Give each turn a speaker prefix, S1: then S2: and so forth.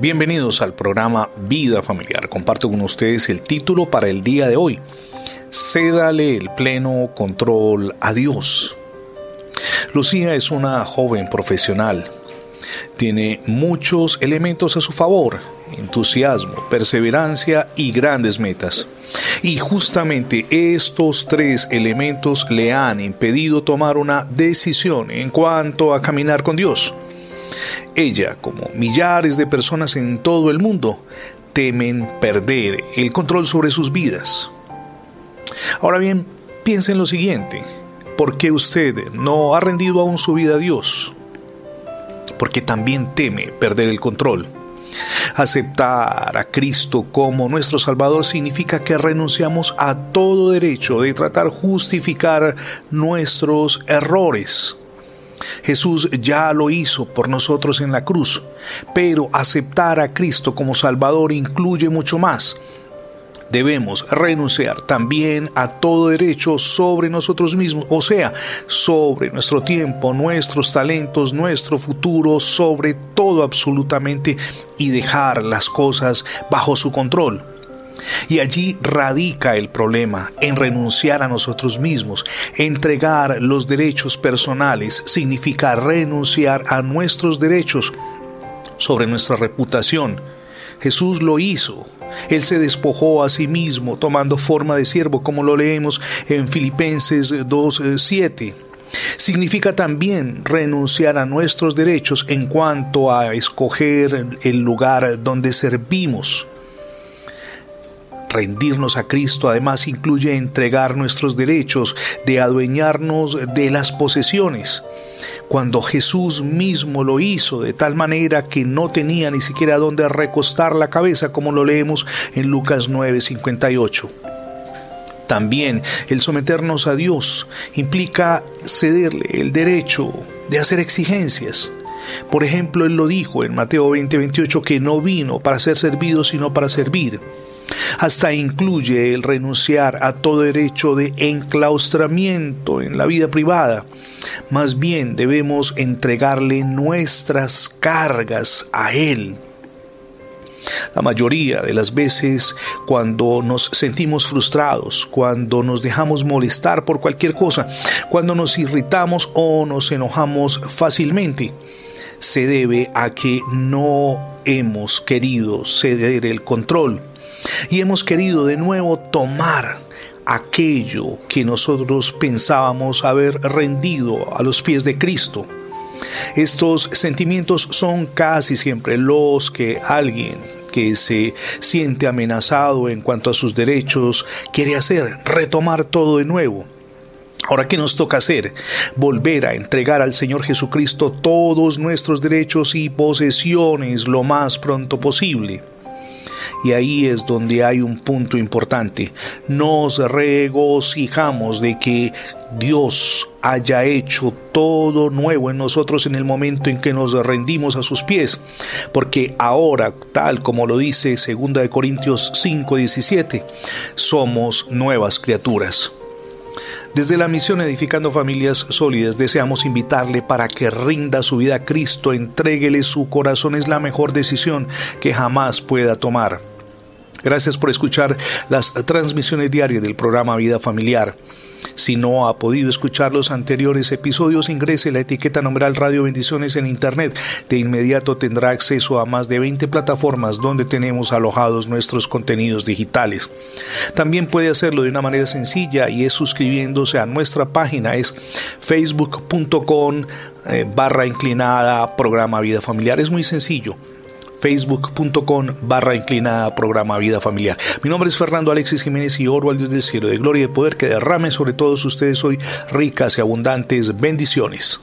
S1: Bienvenidos al programa Vida Familiar. Comparto con ustedes el título para el día de hoy. Cédale el pleno control a Dios. Lucía es una joven profesional. Tiene muchos elementos a su favor, entusiasmo, perseverancia y grandes metas. Y justamente estos tres elementos le han impedido tomar una decisión en cuanto a caminar con Dios. Ella, como millares de personas en todo el mundo, temen perder el control sobre sus vidas. Ahora bien, piensa en lo siguiente. ¿Por qué usted no ha rendido aún su vida a Dios? Porque también teme perder el control. Aceptar a Cristo como nuestro Salvador significa que renunciamos a todo derecho de tratar justificar nuestros errores Jesús ya lo hizo por nosotros en la cruz, pero aceptar a Cristo como Salvador incluye mucho más. Debemos renunciar también a todo derecho sobre nosotros mismos, o sea, sobre nuestro tiempo, nuestros talentos, nuestro futuro, sobre todo absolutamente, y dejar las cosas bajo su control. Y allí radica el problema, en renunciar a nosotros mismos. Entregar los derechos personales significa renunciar a nuestros derechos sobre nuestra reputación. Jesús lo hizo. Él se despojó a sí mismo tomando forma de siervo, como lo leemos en Filipenses 2.7 significa también renunciar a nuestros derechos en cuanto a escoger el lugar donde servimos. Rendirnos a Cristo además incluye entregar nuestros derechos de adueñarnos de las posesiones. Cuando Jesús mismo lo hizo de tal manera que no tenía ni siquiera dónde recostar la cabeza, como lo leemos en Lucas 9:58. También el someternos a Dios implica cederle el derecho de hacer exigencias. Por ejemplo, Él lo dijo en Mateo 20:28 que no vino para ser servido, sino para servir. Hasta incluye el renunciar a todo derecho de enclaustramiento en la vida privada. Más bien debemos entregarle nuestras cargas a Él. La mayoría de las veces cuando nos sentimos frustrados, cuando nos dejamos molestar por cualquier cosa, cuando nos irritamos o nos enojamos fácilmente, se debe a que no hemos querido ceder el control y hemos querido de nuevo tomar aquello que nosotros pensábamos haber rendido a los pies de Cristo. Estos sentimientos son casi siempre los que alguien que se siente amenazado en cuanto a sus derechos quiere hacer, retomar todo de nuevo. Ahora, ¿qué nos toca hacer? Volver a entregar al Señor Jesucristo todos nuestros derechos y posesiones lo más pronto posible. Y ahí es donde hay un punto importante. Nos regocijamos de que Dios haya hecho todo nuevo en nosotros en el momento en que nos rendimos a sus pies, porque ahora, tal como lo dice 2 Corintios 5:17, somos nuevas criaturas. Desde la misión Edificando Familias Sólidas deseamos invitarle para que rinda su vida a Cristo, entréguele su corazón, es la mejor decisión que jamás pueda tomar. Gracias por escuchar las transmisiones diarias del programa Vida Familiar. Si no ha podido escuchar los anteriores episodios, ingrese la etiqueta numeral Radio Bendiciones en Internet. De inmediato tendrá acceso a más de 20 plataformas donde tenemos alojados nuestros contenidos digitales. También puede hacerlo de una manera sencilla y es suscribiéndose a nuestra página. Es facebook.com eh, barra inclinada programa Vida Familiar. Es muy sencillo facebook.com barra inclinada programa Vida Familiar. Mi nombre es Fernando Alexis Jiménez y oro al Dios del cielo de gloria y de poder que derrame sobre todos ustedes hoy ricas y abundantes bendiciones.